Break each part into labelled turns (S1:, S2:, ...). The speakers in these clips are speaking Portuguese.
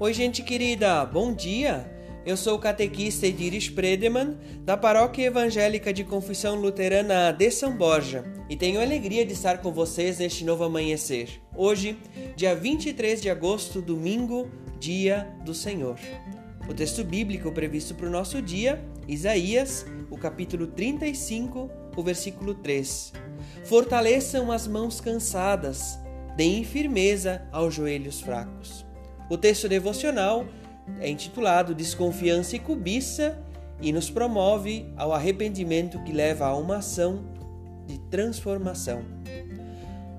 S1: Oi, gente querida, bom dia! Eu sou o catequista Ediris Predeman, da Paróquia Evangélica de Confissão Luterana de São Borja, e tenho alegria de estar com vocês neste novo amanhecer. Hoje, dia 23 de agosto, domingo, dia do Senhor. O texto bíblico previsto para o nosso dia, Isaías, o capítulo 35, o versículo 3. Fortaleçam as mãos cansadas, deem firmeza aos joelhos fracos. O texto devocional é intitulado Desconfiança e Cobiça e nos promove ao arrependimento que leva a uma ação de transformação.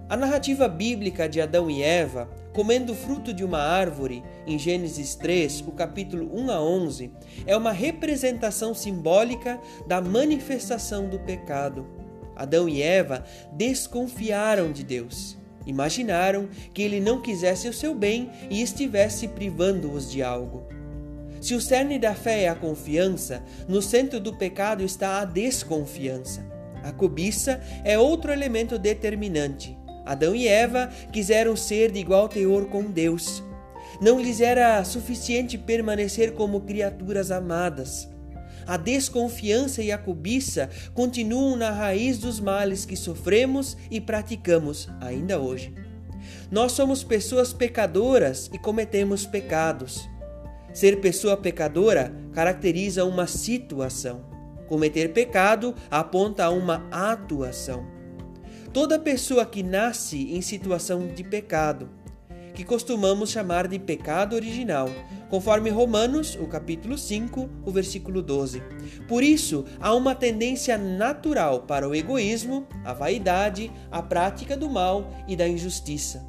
S1: A narrativa bíblica de Adão e Eva comendo o fruto de uma árvore, em Gênesis 3, o capítulo 1 a 11, é uma representação simbólica da manifestação do pecado. Adão e Eva desconfiaram de Deus. Imaginaram que ele não quisesse o seu bem e estivesse privando-os de algo. Se o cerne da fé é a confiança, no centro do pecado está a desconfiança. A cobiça é outro elemento determinante. Adão e Eva quiseram ser de igual teor com Deus. Não lhes era suficiente permanecer como criaturas amadas. A desconfiança e a cobiça continuam na raiz dos males que sofremos e praticamos ainda hoje. Nós somos pessoas pecadoras e cometemos pecados. Ser pessoa pecadora caracteriza uma situação. Cometer pecado aponta a uma atuação. Toda pessoa que nasce em situação de pecado que costumamos chamar de pecado original, conforme Romanos, o capítulo 5, o versículo 12. Por isso, há uma tendência natural para o egoísmo, a vaidade, a prática do mal e da injustiça.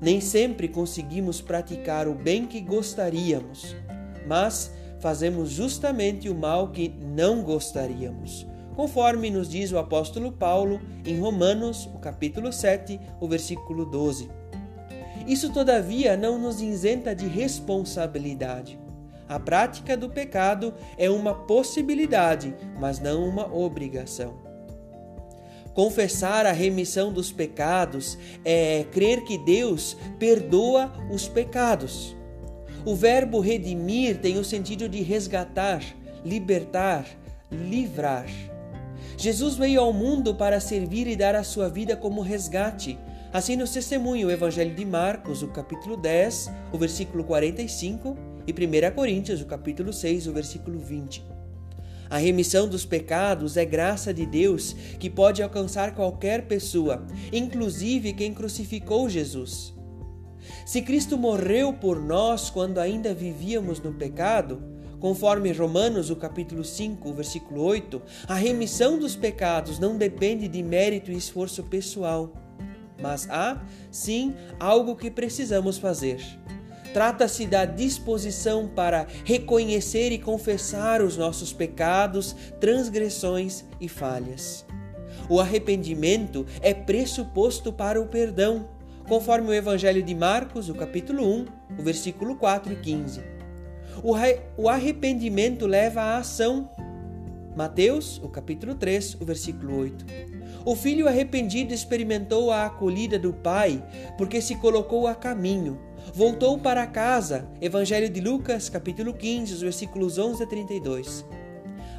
S1: Nem sempre conseguimos praticar o bem que gostaríamos, mas fazemos justamente o mal que não gostaríamos conforme nos diz o apóstolo Paulo em Romanos, o capítulo 7, o versículo 12. Isso, todavia, não nos isenta de responsabilidade. A prática do pecado é uma possibilidade, mas não uma obrigação. Confessar a remissão dos pecados é crer que Deus perdoa os pecados. O verbo redimir tem o sentido de resgatar, libertar, livrar. Jesus veio ao mundo para servir e dar a sua vida como resgate Assim nos testemunha o Evangelho de Marcos, o capítulo 10, o versículo 45, e 1 Coríntios, o capítulo 6, o versículo 20. A remissão dos pecados é graça de Deus que pode alcançar qualquer pessoa, inclusive quem crucificou Jesus. Se Cristo morreu por nós quando ainda vivíamos no pecado, conforme Romanos, o capítulo 5, o versículo 8, a remissão dos pecados não depende de mérito e esforço pessoal mas há, sim, algo que precisamos fazer. Trata-se da disposição para reconhecer e confessar os nossos pecados, transgressões e falhas. O arrependimento é pressuposto para o perdão, conforme o Evangelho de Marcos, o capítulo 1, o versículo 4 e 15. O arrependimento leva à ação. Mateus, o capítulo 3, o versículo 8. O filho arrependido experimentou a acolhida do pai, porque se colocou a caminho. Voltou para casa. Evangelho de Lucas, capítulo 15, os versículos 11 a 32.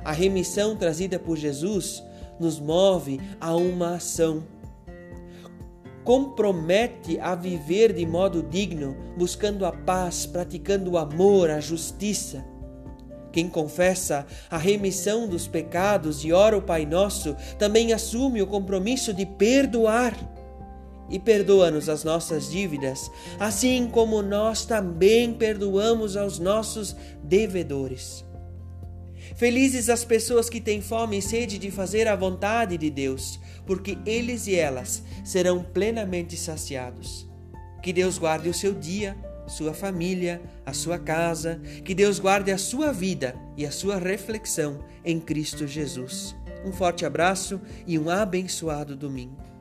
S1: A remissão trazida por Jesus nos move a uma ação. Compromete a viver de modo digno, buscando a paz, praticando o amor, a justiça quem confessa a remissão dos pecados e ora o Pai Nosso também assume o compromisso de perdoar. E perdoa-nos as nossas dívidas, assim como nós também perdoamos aos nossos devedores. Felizes as pessoas que têm fome e sede de fazer a vontade de Deus, porque eles e elas serão plenamente saciados. Que Deus guarde o seu dia sua família, a sua casa, que Deus guarde a sua vida e a sua reflexão em Cristo Jesus. Um forte abraço e um abençoado domingo.